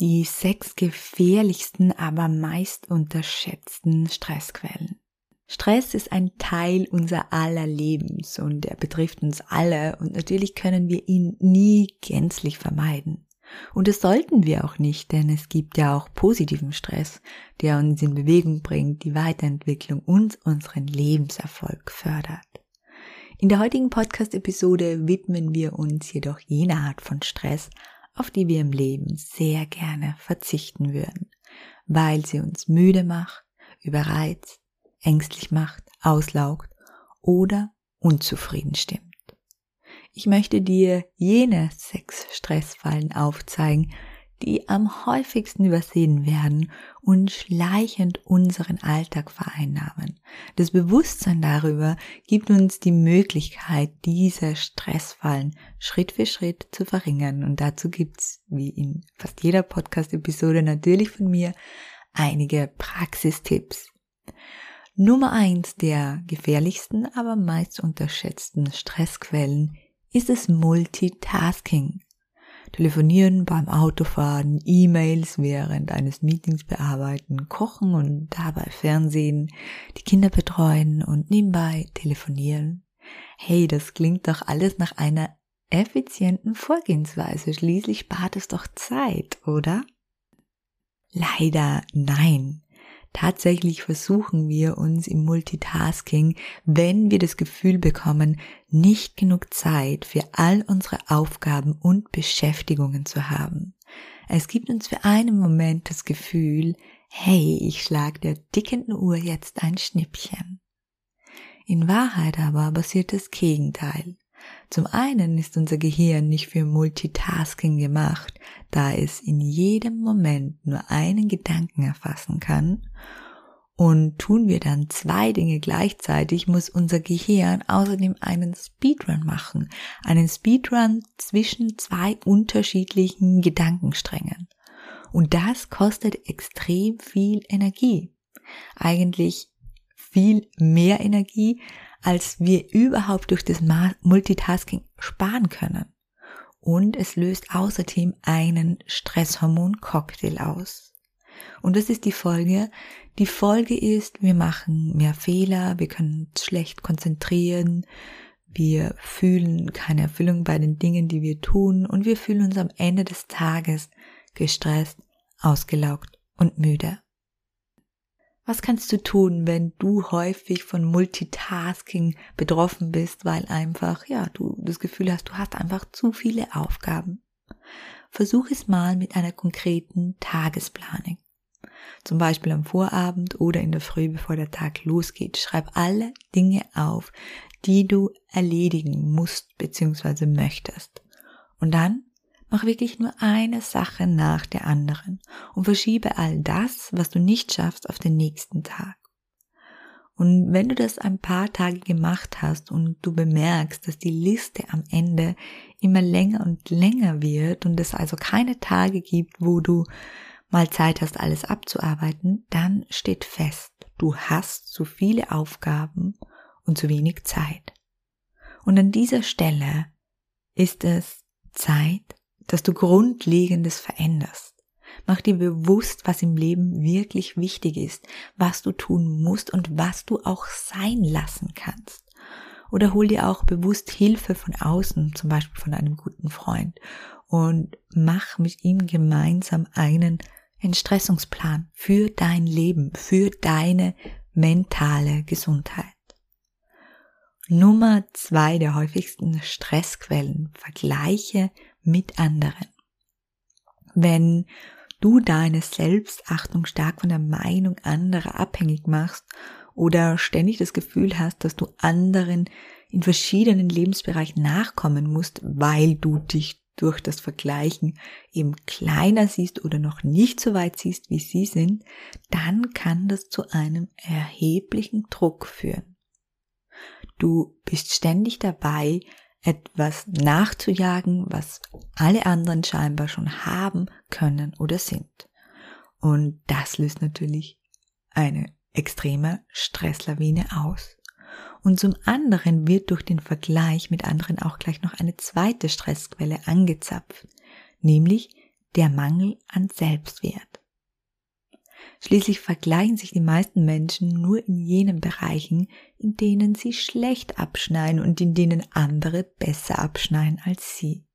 Die sechs gefährlichsten, aber meist unterschätzten Stressquellen. Stress ist ein Teil unser aller Lebens und er betrifft uns alle und natürlich können wir ihn nie gänzlich vermeiden. Und das sollten wir auch nicht, denn es gibt ja auch positiven Stress, der uns in Bewegung bringt, die Weiterentwicklung und unseren Lebenserfolg fördert. In der heutigen Podcast-Episode widmen wir uns jedoch jener Art von Stress, auf die wir im Leben sehr gerne verzichten würden, weil sie uns müde macht, überreizt, ängstlich macht, auslaugt oder unzufrieden stimmt. Ich möchte dir jene sechs Stressfallen aufzeigen, die am häufigsten übersehen werden und schleichend unseren Alltag vereinnahmen. Das Bewusstsein darüber gibt uns die Möglichkeit, diese Stressfallen Schritt für Schritt zu verringern. Und dazu gibt's, wie in fast jeder Podcast-Episode natürlich von mir, einige Praxistipps. Nummer eins der gefährlichsten, aber meist unterschätzten Stressquellen ist es Multitasking. Telefonieren beim Autofahren, E-Mails während eines Meetings bearbeiten, kochen und dabei Fernsehen, die Kinder betreuen und nebenbei telefonieren. Hey, das klingt doch alles nach einer effizienten Vorgehensweise. Schließlich spart es doch Zeit, oder? Leider nein. Tatsächlich versuchen wir uns im Multitasking, wenn wir das Gefühl bekommen, nicht genug Zeit für all unsere Aufgaben und Beschäftigungen zu haben. Es gibt uns für einen Moment das Gefühl, hey, ich schlag der dickenden Uhr jetzt ein Schnippchen. In Wahrheit aber passiert das Gegenteil. Zum einen ist unser Gehirn nicht für Multitasking gemacht, da es in jedem Moment nur einen Gedanken erfassen kann. Und tun wir dann zwei Dinge gleichzeitig, muss unser Gehirn außerdem einen Speedrun machen. Einen Speedrun zwischen zwei unterschiedlichen Gedankensträngen. Und das kostet extrem viel Energie. Eigentlich viel mehr Energie, als wir überhaupt durch das Multitasking sparen können. Und es löst außerdem einen Stresshormon-Cocktail aus. Und das ist die Folge. Die Folge ist, wir machen mehr Fehler, wir können uns schlecht konzentrieren, wir fühlen keine Erfüllung bei den Dingen, die wir tun und wir fühlen uns am Ende des Tages gestresst, ausgelaugt und müde. Was kannst du tun, wenn du häufig von Multitasking betroffen bist, weil einfach, ja, du das Gefühl hast, du hast einfach zu viele Aufgaben? Versuch es mal mit einer konkreten Tagesplanung. Zum Beispiel am Vorabend oder in der Früh, bevor der Tag losgeht. Schreib alle Dinge auf, die du erledigen musst bzw. möchtest. Und dann Mach wirklich nur eine Sache nach der anderen und verschiebe all das, was du nicht schaffst, auf den nächsten Tag. Und wenn du das ein paar Tage gemacht hast und du bemerkst, dass die Liste am Ende immer länger und länger wird und es also keine Tage gibt, wo du mal Zeit hast, alles abzuarbeiten, dann steht fest, du hast zu viele Aufgaben und zu wenig Zeit. Und an dieser Stelle ist es Zeit, dass du Grundlegendes veränderst. Mach dir bewusst, was im Leben wirklich wichtig ist, was du tun musst und was du auch sein lassen kannst. Oder hol dir auch bewusst Hilfe von außen, zum Beispiel von einem guten Freund, und mach mit ihm gemeinsam einen Entstressungsplan für dein Leben, für deine mentale Gesundheit. Nummer zwei der häufigsten Stressquellen. Vergleiche mit anderen. Wenn du deine Selbstachtung stark von der Meinung anderer abhängig machst oder ständig das Gefühl hast, dass du anderen in verschiedenen Lebensbereichen nachkommen musst, weil du dich durch das Vergleichen eben kleiner siehst oder noch nicht so weit siehst, wie sie sind, dann kann das zu einem erheblichen Druck führen. Du bist ständig dabei, etwas nachzujagen, was alle anderen scheinbar schon haben können oder sind. Und das löst natürlich eine extreme Stresslawine aus. Und zum anderen wird durch den Vergleich mit anderen auch gleich noch eine zweite Stressquelle angezapft, nämlich der Mangel an Selbstwert. Schließlich vergleichen sich die meisten Menschen nur in jenen Bereichen, in denen sie schlecht abschneiden und in denen andere besser abschneiden als sie.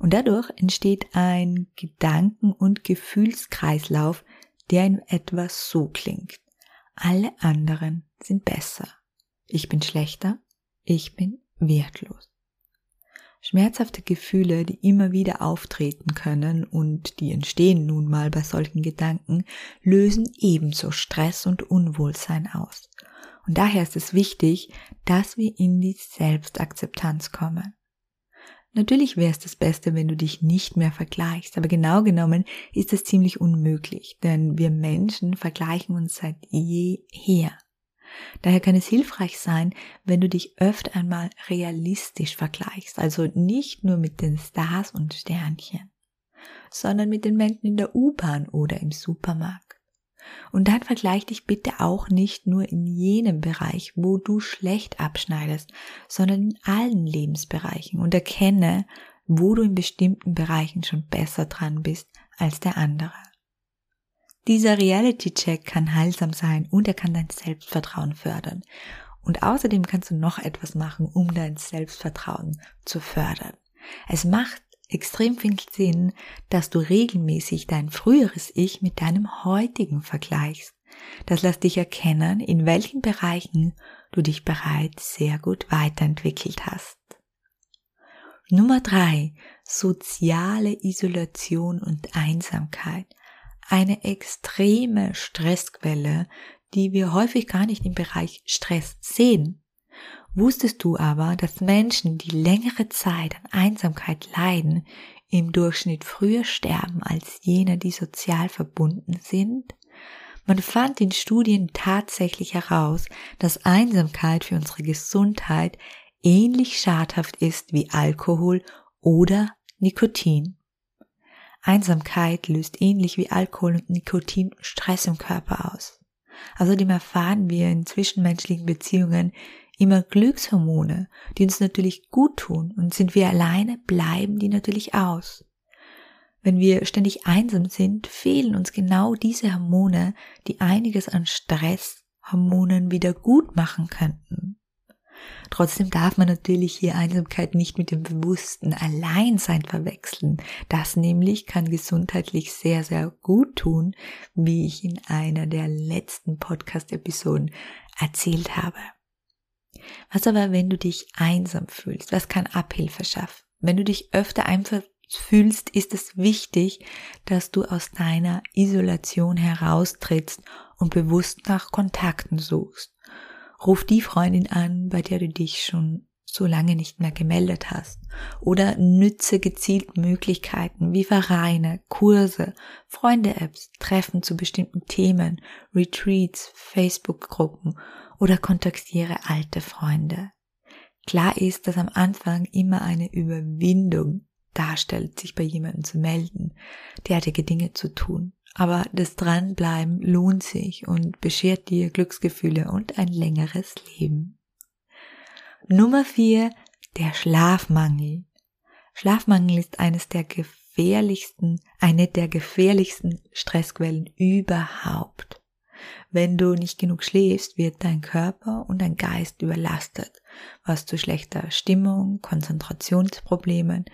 Und dadurch entsteht ein Gedanken- und Gefühlskreislauf, der in etwas so klingt. Alle anderen sind besser. Ich bin schlechter. Ich bin wertlos. Schmerzhafte Gefühle, die immer wieder auftreten können und die entstehen nun mal bei solchen Gedanken, lösen ebenso Stress und Unwohlsein aus. Und daher ist es wichtig, dass wir in die Selbstakzeptanz kommen. Natürlich wäre es das Beste, wenn du dich nicht mehr vergleichst, aber genau genommen ist es ziemlich unmöglich, denn wir Menschen vergleichen uns seit jeher. Daher kann es hilfreich sein, wenn du dich öfter einmal realistisch vergleichst, also nicht nur mit den Stars und Sternchen, sondern mit den Menschen in der U-Bahn oder im Supermarkt. Und dann vergleich dich bitte auch nicht nur in jenem Bereich, wo du schlecht abschneidest, sondern in allen Lebensbereichen und erkenne, wo du in bestimmten Bereichen schon besser dran bist als der andere. Dieser Reality-Check kann heilsam sein und er kann dein Selbstvertrauen fördern. Und außerdem kannst du noch etwas machen, um dein Selbstvertrauen zu fördern. Es macht extrem viel Sinn, dass du regelmäßig dein früheres Ich mit deinem heutigen vergleichst. Das lässt dich erkennen, in welchen Bereichen du dich bereits sehr gut weiterentwickelt hast. Nummer drei: Soziale Isolation und Einsamkeit eine extreme Stressquelle, die wir häufig gar nicht im Bereich Stress sehen. Wusstest du aber, dass Menschen, die längere Zeit an Einsamkeit leiden, im Durchschnitt früher sterben als jene, die sozial verbunden sind? Man fand in Studien tatsächlich heraus, dass Einsamkeit für unsere Gesundheit ähnlich schadhaft ist wie Alkohol oder Nikotin. Einsamkeit löst ähnlich wie Alkohol und Nikotin Stress im Körper aus. Außerdem erfahren wir in zwischenmenschlichen Beziehungen immer Glückshormone, die uns natürlich gut tun und sind wir alleine, bleiben die natürlich aus. Wenn wir ständig einsam sind, fehlen uns genau diese Hormone, die einiges an Stresshormonen wieder gut machen könnten. Trotzdem darf man natürlich hier Einsamkeit nicht mit dem bewussten Alleinsein verwechseln. Das nämlich kann gesundheitlich sehr, sehr gut tun, wie ich in einer der letzten Podcast-Episoden erzählt habe. Was aber, wenn du dich einsam fühlst? Was kann Abhilfe schaffen? Wenn du dich öfter einsam fühlst, ist es wichtig, dass du aus deiner Isolation heraustrittst und bewusst nach Kontakten suchst. Ruf die Freundin an, bei der du dich schon so lange nicht mehr gemeldet hast. Oder nütze gezielt Möglichkeiten wie Vereine, Kurse, Freunde-Apps, Treffen zu bestimmten Themen, Retreats, Facebook-Gruppen oder kontaktiere alte Freunde. Klar ist, dass am Anfang immer eine Überwindung darstellt, sich bei jemandem zu melden, derartige Dinge zu tun. Aber das Dranbleiben lohnt sich und beschert dir Glücksgefühle und ein längeres Leben. Nummer vier, der Schlafmangel. Schlafmangel ist eines der gefährlichsten, eine der gefährlichsten Stressquellen überhaupt. Wenn du nicht genug schläfst, wird dein Körper und dein Geist überlastet, was zu schlechter Stimmung, Konzentrationsproblemen,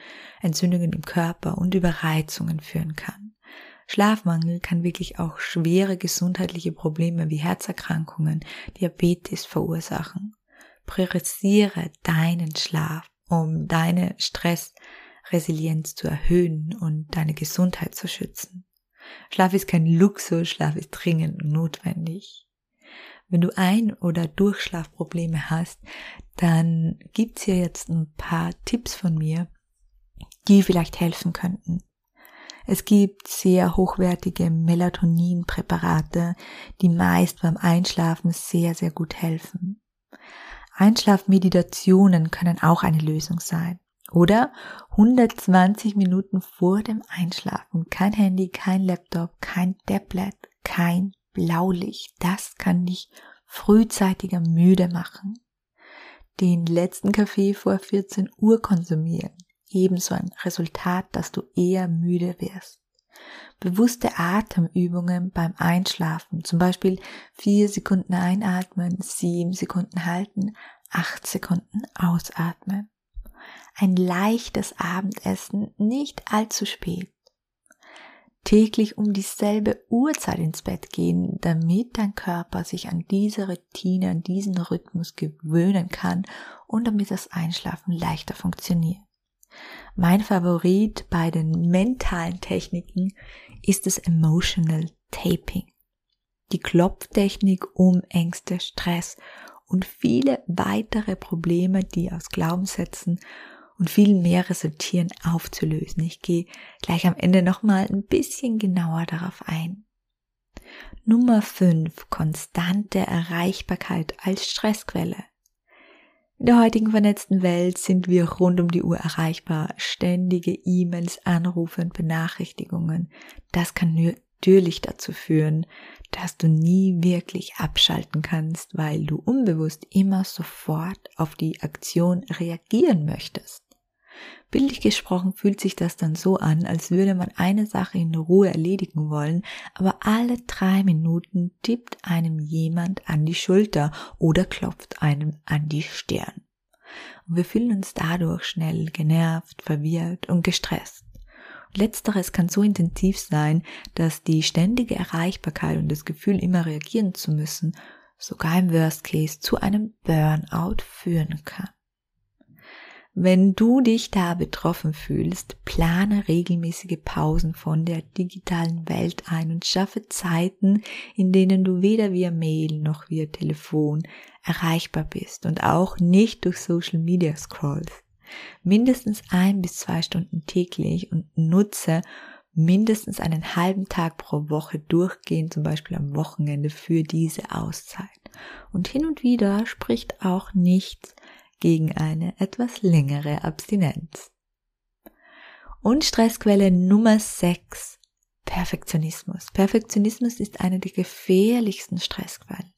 Entzündungen im Körper und Überreizungen führen kann. Schlafmangel kann wirklich auch schwere gesundheitliche Probleme wie Herzerkrankungen, Diabetes verursachen. Priorisiere deinen Schlaf, um deine Stressresilienz zu erhöhen und deine Gesundheit zu schützen. Schlaf ist kein Luxus, Schlaf ist dringend notwendig. Wenn du Ein- oder Durchschlafprobleme hast, dann gibt's hier jetzt ein paar Tipps von mir, die vielleicht helfen könnten. Es gibt sehr hochwertige Melatoninpräparate, die meist beim Einschlafen sehr, sehr gut helfen. Einschlafmeditationen können auch eine Lösung sein. Oder 120 Minuten vor dem Einschlafen. Kein Handy, kein Laptop, kein Tablet, kein Blaulicht. Das kann dich frühzeitiger müde machen. Den letzten Kaffee vor 14 Uhr konsumieren ebenso ein Resultat, dass du eher müde wirst. Bewusste Atemübungen beim Einschlafen, zum Beispiel vier Sekunden einatmen, sieben Sekunden halten, acht Sekunden ausatmen. Ein leichtes Abendessen, nicht allzu spät. Täglich um dieselbe Uhrzeit ins Bett gehen, damit dein Körper sich an diese Routine, an diesen Rhythmus gewöhnen kann und damit das Einschlafen leichter funktioniert. Mein Favorit bei den mentalen Techniken ist das Emotional Taping. Die Klopftechnik um Ängste, Stress und viele weitere Probleme, die aus Glaubenssätzen und viel mehr resultieren, aufzulösen. Ich gehe gleich am Ende nochmal ein bisschen genauer darauf ein. Nummer 5. Konstante Erreichbarkeit als Stressquelle. In der heutigen vernetzten Welt sind wir rund um die Uhr erreichbar. Ständige E-Mails, Anrufe und Benachrichtigungen. Das kann natürlich dazu führen, dass du nie wirklich abschalten kannst, weil du unbewusst immer sofort auf die Aktion reagieren möchtest. Bildlich gesprochen fühlt sich das dann so an, als würde man eine Sache in Ruhe erledigen wollen, aber alle drei Minuten tippt einem jemand an die Schulter oder klopft einem an die Stirn. Und wir fühlen uns dadurch schnell genervt, verwirrt und gestresst. Letzteres kann so intensiv sein, dass die ständige Erreichbarkeit und das Gefühl, immer reagieren zu müssen, sogar im Worst Case zu einem Burnout führen kann. Wenn du dich da betroffen fühlst, plane regelmäßige Pausen von der digitalen Welt ein und schaffe Zeiten, in denen du weder via Mail noch via Telefon erreichbar bist und auch nicht durch Social Media scrollst. Mindestens ein bis zwei Stunden täglich und nutze mindestens einen halben Tag pro Woche durchgehend, zum Beispiel am Wochenende, für diese Auszeit. Und hin und wieder spricht auch nichts gegen eine etwas längere Abstinenz. Und Stressquelle Nummer 6. Perfektionismus. Perfektionismus ist eine der gefährlichsten Stressquellen.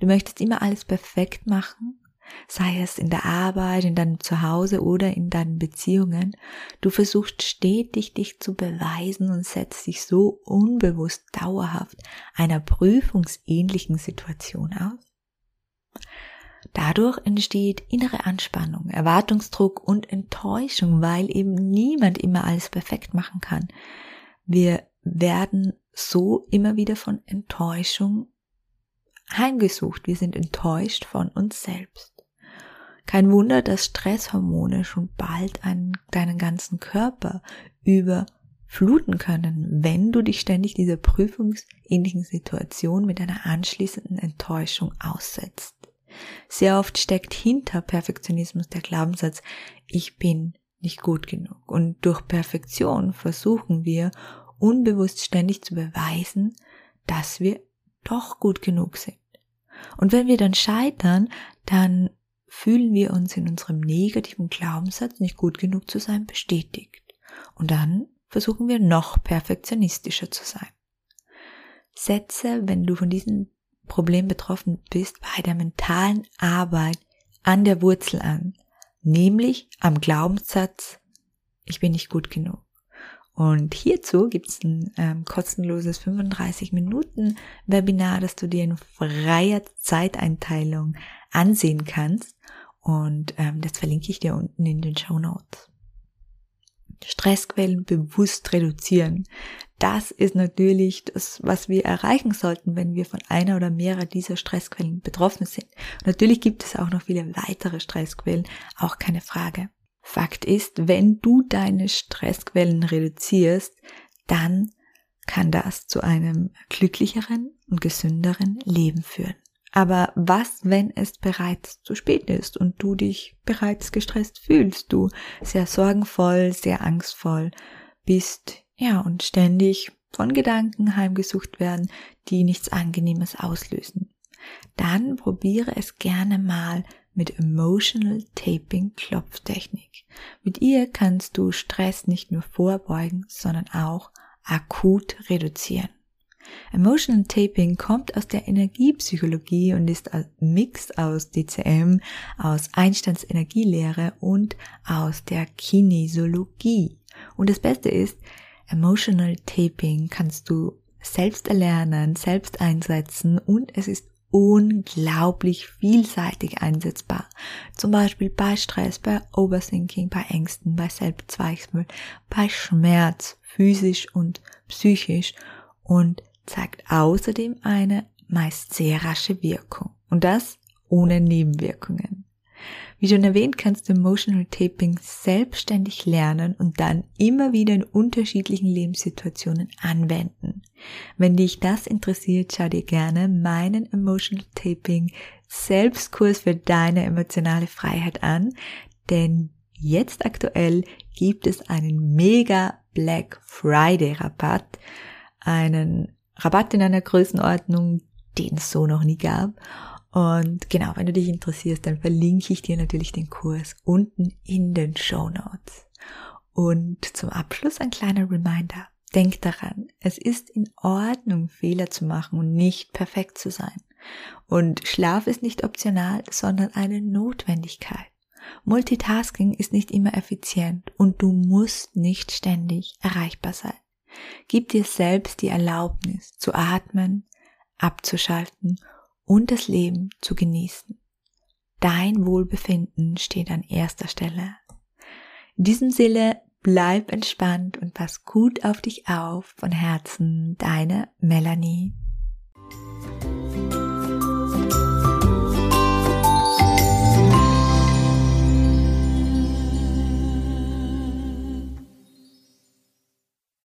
Du möchtest immer alles perfekt machen, sei es in der Arbeit, in deinem Zuhause oder in deinen Beziehungen. Du versuchst stetig dich zu beweisen und setzt dich so unbewusst dauerhaft einer prüfungsähnlichen Situation aus. Dadurch entsteht innere Anspannung, Erwartungsdruck und Enttäuschung, weil eben niemand immer alles perfekt machen kann. Wir werden so immer wieder von Enttäuschung heimgesucht. Wir sind enttäuscht von uns selbst. Kein Wunder, dass Stresshormone schon bald einen, deinen ganzen Körper überfluten können, wenn du dich ständig dieser prüfungsähnlichen Situation mit einer anschließenden Enttäuschung aussetzt. Sehr oft steckt hinter Perfektionismus der Glaubenssatz, ich bin nicht gut genug. Und durch Perfektion versuchen wir unbewusst ständig zu beweisen, dass wir doch gut genug sind. Und wenn wir dann scheitern, dann fühlen wir uns in unserem negativen Glaubenssatz, nicht gut genug zu sein, bestätigt. Und dann versuchen wir noch perfektionistischer zu sein. Setze, wenn du von diesen Problem betroffen bist, bei der mentalen Arbeit an der Wurzel an, nämlich am Glaubenssatz, ich bin nicht gut genug. Und hierzu gibt's ein ähm, kostenloses 35 Minuten Webinar, das du dir in freier Zeiteinteilung ansehen kannst. Und ähm, das verlinke ich dir unten in den Show Notes. Stressquellen bewusst reduzieren. Das ist natürlich das, was wir erreichen sollten, wenn wir von einer oder mehrerer dieser Stressquellen betroffen sind. Und natürlich gibt es auch noch viele weitere Stressquellen, auch keine Frage. Fakt ist, wenn du deine Stressquellen reduzierst, dann kann das zu einem glücklicheren und gesünderen Leben führen. Aber was, wenn es bereits zu spät ist und du dich bereits gestresst fühlst, du sehr sorgenvoll, sehr angstvoll bist, ja, und ständig von Gedanken heimgesucht werden, die nichts Angenehmes auslösen. Dann probiere es gerne mal mit Emotional Taping Klopftechnik. Mit ihr kannst du Stress nicht nur vorbeugen, sondern auch akut reduzieren. Emotional Taping kommt aus der Energiepsychologie und ist ein Mix aus DCM, aus Einsteins Energielehre und aus der Kinesiologie. Und das Beste ist, Emotional Taping kannst du selbst erlernen, selbst einsetzen und es ist unglaublich vielseitig einsetzbar. Zum Beispiel bei Stress, bei Overthinking, bei Ängsten, bei Selbstzweifel, bei Schmerz, physisch und psychisch und zeigt außerdem eine meist sehr rasche Wirkung. Und das ohne Nebenwirkungen. Wie schon erwähnt, kannst du Emotional Taping selbstständig lernen und dann immer wieder in unterschiedlichen Lebenssituationen anwenden. Wenn dich das interessiert, schau dir gerne meinen Emotional Taping Selbstkurs für deine emotionale Freiheit an, denn jetzt aktuell gibt es einen mega Black Friday Rabatt, einen Rabatt in einer Größenordnung, den es so noch nie gab. Und genau, wenn du dich interessierst, dann verlinke ich dir natürlich den Kurs unten in den Show Notes. Und zum Abschluss ein kleiner Reminder. Denk daran, es ist in Ordnung, Fehler zu machen und nicht perfekt zu sein. Und Schlaf ist nicht optional, sondern eine Notwendigkeit. Multitasking ist nicht immer effizient und du musst nicht ständig erreichbar sein. Gib dir selbst die Erlaubnis zu atmen, abzuschalten und das Leben zu genießen. Dein Wohlbefinden steht an erster Stelle. In diesem Sinne, bleib entspannt und pass gut auf dich auf. Von Herzen, deine Melanie.